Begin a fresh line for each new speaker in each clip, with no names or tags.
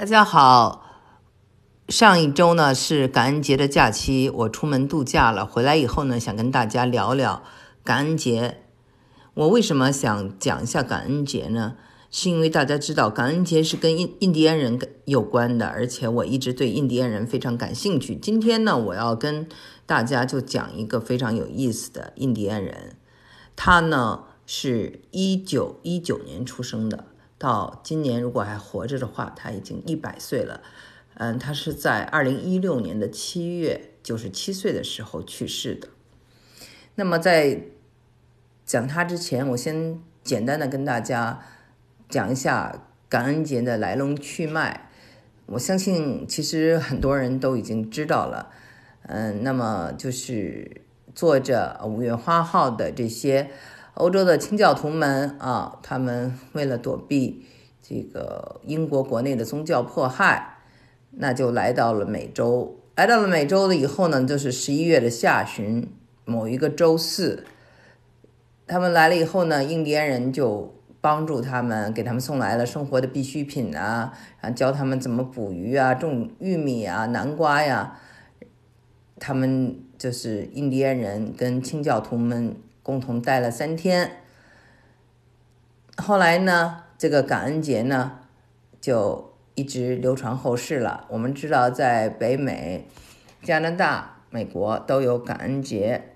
大家好，上一周呢是感恩节的假期，我出门度假了。回来以后呢，想跟大家聊聊感恩节。我为什么想讲一下感恩节呢？是因为大家知道感恩节是跟印印第安人有关的，而且我一直对印第安人非常感兴趣。今天呢，我要跟大家就讲一个非常有意思的印第安人，他呢是一九一九年出生的。到今年如果还活着的话，他已经一百岁了。嗯，他是在二零一六年的七月九十七岁的时候去世的。那么在讲他之前，我先简单的跟大家讲一下感恩节的来龙去脉。我相信其实很多人都已经知道了。嗯，那么就是做着五月花号的这些。欧洲的清教徒们啊，他们为了躲避这个英国国内的宗教迫害，那就来到了美洲。来到了美洲了以后呢，就是十一月的下旬某一个周四，他们来了以后呢，印第安人就帮助他们，给他们送来了生活的必需品啊，啊，教他们怎么捕鱼啊，种玉米啊，南瓜呀。他们就是印第安人跟清教徒们。共同待了三天，后来呢，这个感恩节呢，就一直流传后世了。我们知道，在北美、加拿大、美国都有感恩节。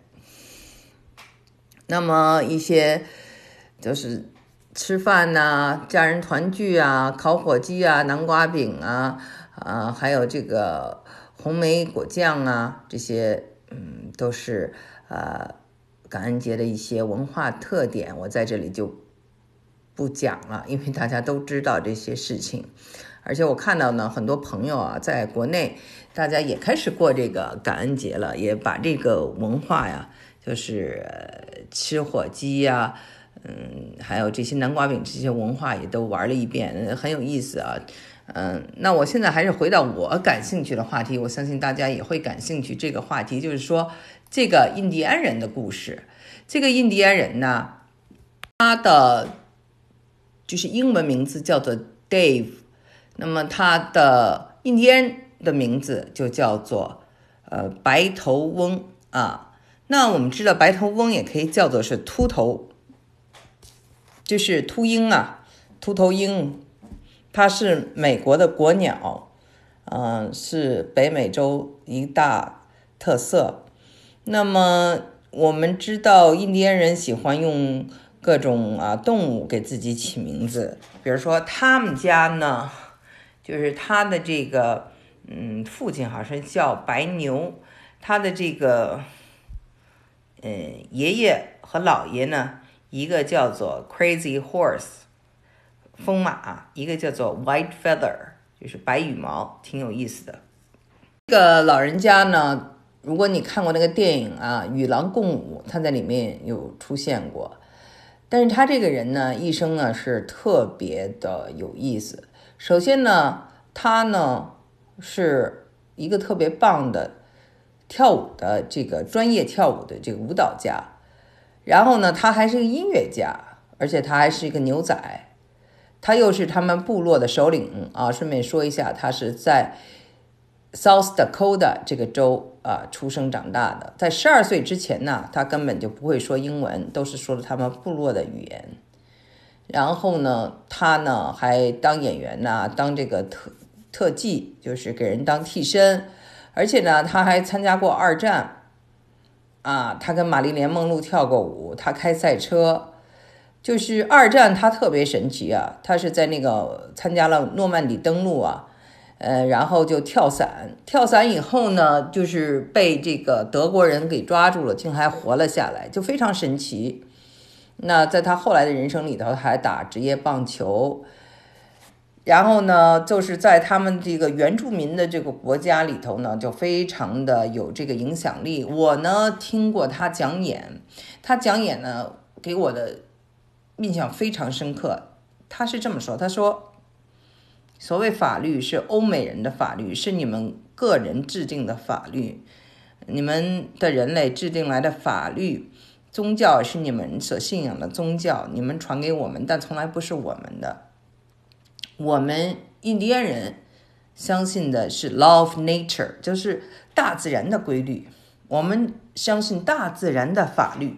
那么一些就是吃饭呐，家人团聚啊，烤火鸡啊，南瓜饼啊，啊，还有这个红莓果酱啊，这些嗯，都是呃。感恩节的一些文化特点，我在这里就不讲了，因为大家都知道这些事情。而且我看到呢，很多朋友啊，在国内大家也开始过这个感恩节了，也把这个文化呀，就是吃火鸡呀，嗯，还有这些南瓜饼这些文化也都玩了一遍，很有意思啊。嗯，那我现在还是回到我感兴趣的话题，我相信大家也会感兴趣这个话题，就是说。这个印第安人的故事，这个印第安人呢，他的就是英文名字叫做 Dave，那么他的印第安的名字就叫做呃白头翁啊。那我们知道白头翁也可以叫做是秃头，就是秃鹰啊，秃头鹰，它是美国的国鸟，嗯，是北美洲一大特色。那么我们知道，印第安人喜欢用各种啊动物给自己起名字，比如说他们家呢，就是他的这个嗯父亲好像叫白牛，他的这个嗯爷爷和姥爷呢，一个叫做 Crazy Horse 疯马，一个叫做 White Feather 就是白羽毛，挺有意思的。这个老人家呢。如果你看过那个电影啊，《与狼共舞》，他在里面有出现过。但是他这个人呢，一生呢是特别的有意思。首先呢，他呢是一个特别棒的跳舞的这个专业跳舞的这个舞蹈家。然后呢，他还是个音乐家，而且他还是一个牛仔。他又是他们部落的首领啊。顺便说一下，他是在。South Dakota 这个州啊，出生长大的，在十二岁之前呢，他根本就不会说英文，都是说的他们部落的语言。然后呢，他呢还当演员呐，当这个特特技，就是给人当替身。而且呢，他还参加过二战，啊，他跟玛丽莲梦露跳过舞，他开赛车。就是二战，他特别神奇啊，他是在那个参加了诺曼底登陆啊。呃，然后就跳伞，跳伞以后呢，就是被这个德国人给抓住了，竟还活了下来，就非常神奇。那在他后来的人生里头，还打职业棒球，然后呢，就是在他们这个原住民的这个国家里头呢，就非常的有这个影响力。我呢听过他讲演，他讲演呢给我的印象非常深刻。他是这么说，他说。所谓法律是欧美人的法律，是你们个人制定的法律，你们的人类制定来的法律。宗教是你们所信仰的宗教，你们传给我们，但从来不是我们的。我们印第安人相信的是 law of nature，就是大自然的规律。我们相信大自然的法律。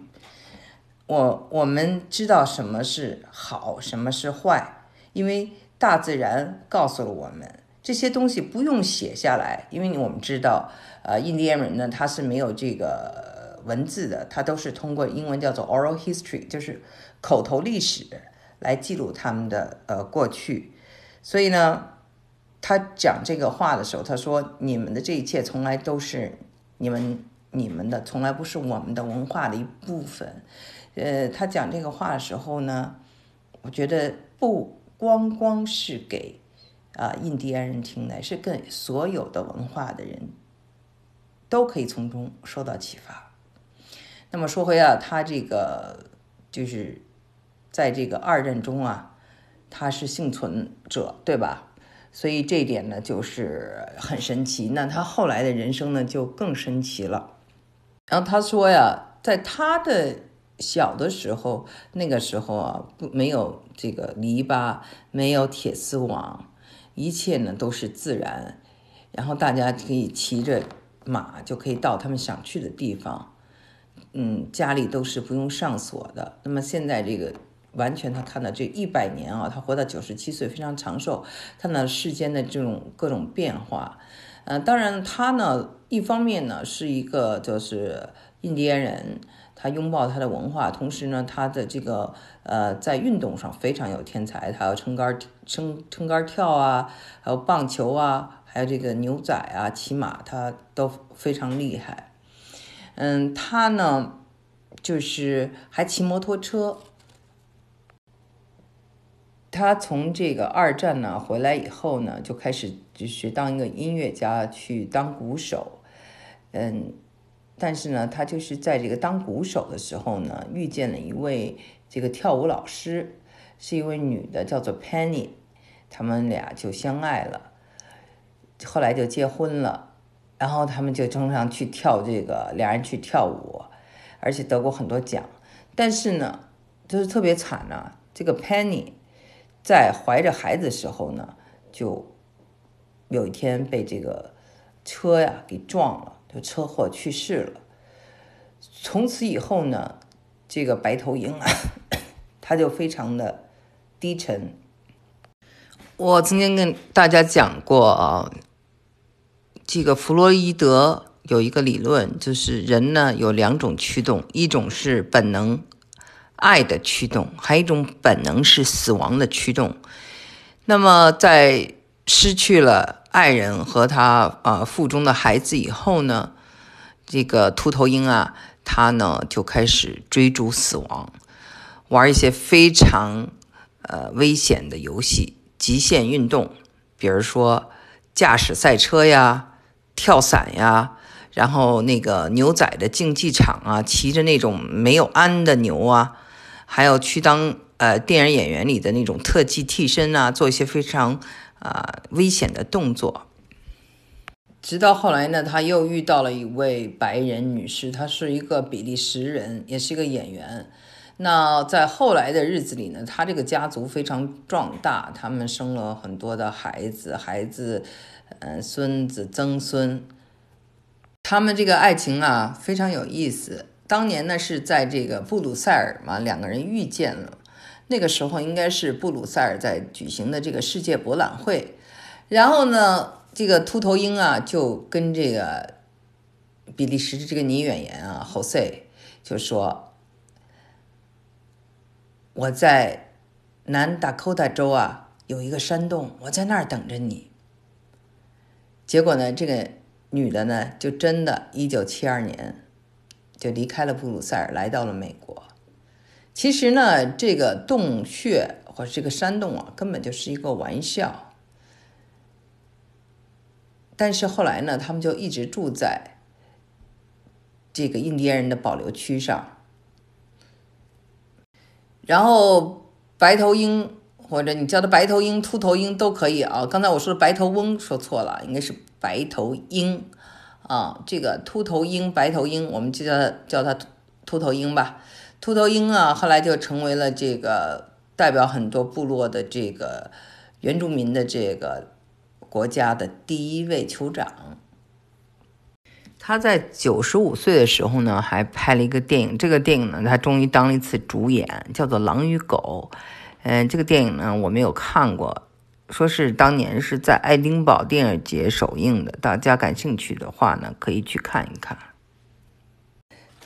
我我们知道什么是好，什么是坏，因为大自然告诉了我们这些东西不用写下来，因为我们知道，呃，印第安人呢他是没有这个文字的，他都是通过英文叫做 oral history，就是口头历史来记录他们的呃过去。所以呢，他讲这个话的时候，他说：“你们的这一切从来都是你们你们的，从来不是我们的文化的一部分。”呃，他讲这个话的时候呢，我觉得不光光是给啊印第安人听的，是跟所有的文化的人都可以从中受到启发。那么说回啊，他这个就是在这个二战中啊，他是幸存者，对吧？所以这一点呢，就是很神奇。那他后来的人生呢，就更神奇了。然后他说呀，在他的小的时候，那个时候啊，不没有这个篱笆，没有铁丝网，一切呢都是自然，然后大家可以骑着马就可以到他们想去的地方，嗯，家里都是不用上锁的。那么现在这个完全他看到这一百年啊，他活到九十七岁，非常长寿，看到世间的这种各种变化，嗯，当然他呢，一方面呢是一个就是印第安人。他拥抱他的文化，同时呢，他的这个呃，在运动上非常有天才，他要撑杆、撑撑杆跳啊，还有棒球啊，还有这个牛仔啊、骑马，他都非常厉害。嗯，他呢，就是还骑摩托车。他从这个二战呢回来以后呢，就开始就是当一个音乐家，去当鼓手。嗯。但是呢，他就是在这个当鼓手的时候呢，遇见了一位这个跳舞老师，是一位女的，叫做 Penny，他们俩就相爱了，后来就结婚了，然后他们就经常去跳这个，俩人去跳舞，而且得过很多奖。但是呢，就是特别惨呢，这个 Penny 在怀着孩子的时候呢，就有一天被这个车呀给撞了。就车祸去世了。从此以后呢，这个白头鹰啊，他就非常的低沉。我曾经跟大家讲过啊，这个弗洛伊德有一个理论，就是人呢有两种驱动，一种是本能爱的驱动，还有一种本能是死亡的驱动。那么在失去了。爱人和他啊腹中的孩子以后呢，这个秃头鹰啊，他呢就开始追逐死亡，玩一些非常呃危险的游戏，极限运动，比如说驾驶赛车呀、跳伞呀，然后那个牛仔的竞技场啊，骑着那种没有鞍的牛啊，还有去当呃电影演员里的那种特技替身啊，做一些非常。啊，危险的动作。直到后来呢，他又遇到了一位白人女士，她是一个比利时人，也是一个演员。那在后来的日子里呢，他这个家族非常壮大，他们生了很多的孩子，孩子，嗯，孙子、曾孙。他们这个爱情啊，非常有意思。当年呢，是在这个布鲁塞尔嘛，两个人遇见了。那个时候应该是布鲁塞尔在举行的这个世界博览会，然后呢，这个秃头鹰啊就跟这个比利时的这个女演员啊 Jose 就说：“我在南达科他州啊有一个山洞，我在那儿等着你。”结果呢，这个女的呢就真的，一九七二年就离开了布鲁塞尔，来到了美国。其实呢，这个洞穴或者这个山洞啊，根本就是一个玩笑。但是后来呢，他们就一直住在这个印第安人的保留区上。然后白头鹰或者你叫它白头鹰、秃头鹰都可以啊。刚才我说的白头翁说错了，应该是白头鹰啊。这个秃头鹰、白头鹰，我们就叫它叫它秃头鹰吧。秃头鹰啊，后来就成为了这个代表很多部落的这个原住民的这个国家的第一位酋长。他在九十五岁的时候呢，还拍了一个电影。这个电影呢，他终于当了一次主演，叫做《狼与狗》。嗯，这个电影呢，我没有看过，说是当年是在爱丁堡电影节首映的。大家感兴趣的话呢，可以去看一看。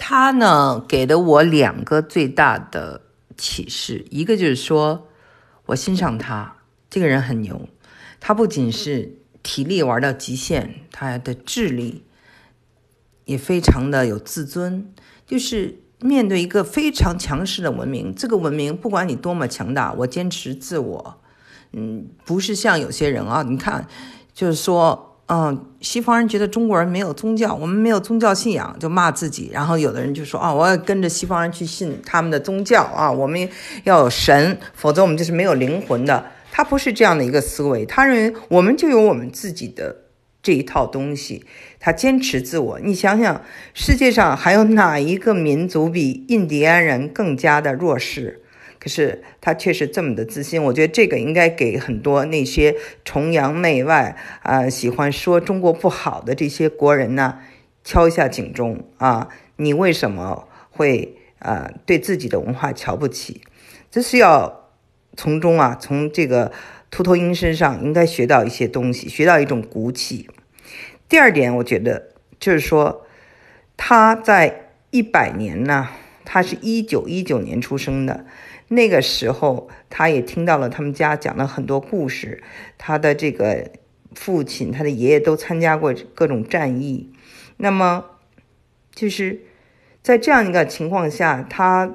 他呢，给了我两个最大的启示，一个就是说，我欣赏他这个人很牛，他不仅是体力玩到极限，他的智力。也非常的有自尊，就是面对一个非常强势的文明，这个文明不管你多么强大，我坚持自我。嗯，不是像有些人啊，你看，就是说，嗯，西方人觉得中国人没有宗教，我们没有宗教信仰，就骂自己。然后有的人就说，啊，我要跟着西方人去信他们的宗教啊，我们要有神，否则我们就是没有灵魂的。他不是这样的一个思维，他认为我们就有我们自己的。这一套东西，他坚持自我。你想想，世界上还有哪一个民族比印第安人更加的弱势？可是他却是这么的自信。我觉得这个应该给很多那些崇洋媚外啊，喜欢说中国不好的这些国人呢，敲一下警钟啊！你为什么会啊对自己的文化瞧不起？这是要从中啊，从这个。秃头鹰身上应该学到一些东西，学到一种骨气。第二点，我觉得就是说，他在一百年呢，他是一九一九年出生的，那个时候他也听到了他们家讲了很多故事，他的这个父亲、他的爷爷都参加过各种战役。那么，就是在这样一个情况下，他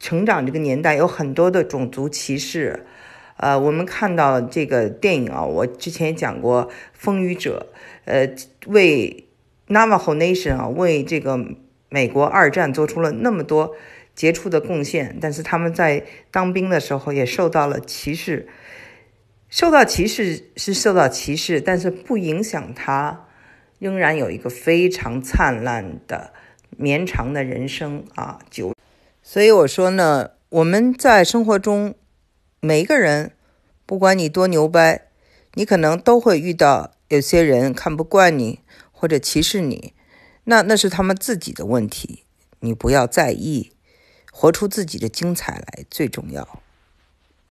成长这个年代有很多的种族歧视。呃，我们看到这个电影啊，我之前也讲过，《风雨者》呃，为 Navajo Nation 啊，为这个美国二战做出了那么多杰出的贡献，但是他们在当兵的时候也受到了歧视，受到歧视是受到歧视，但是不影响他仍然有一个非常灿烂的绵长的人生啊，就所以我说呢，我们在生活中。每一个人，不管你多牛掰，你可能都会遇到有些人看不惯你或者歧视你，那那是他们自己的问题，你不要在意，活出自己的精彩来最重要。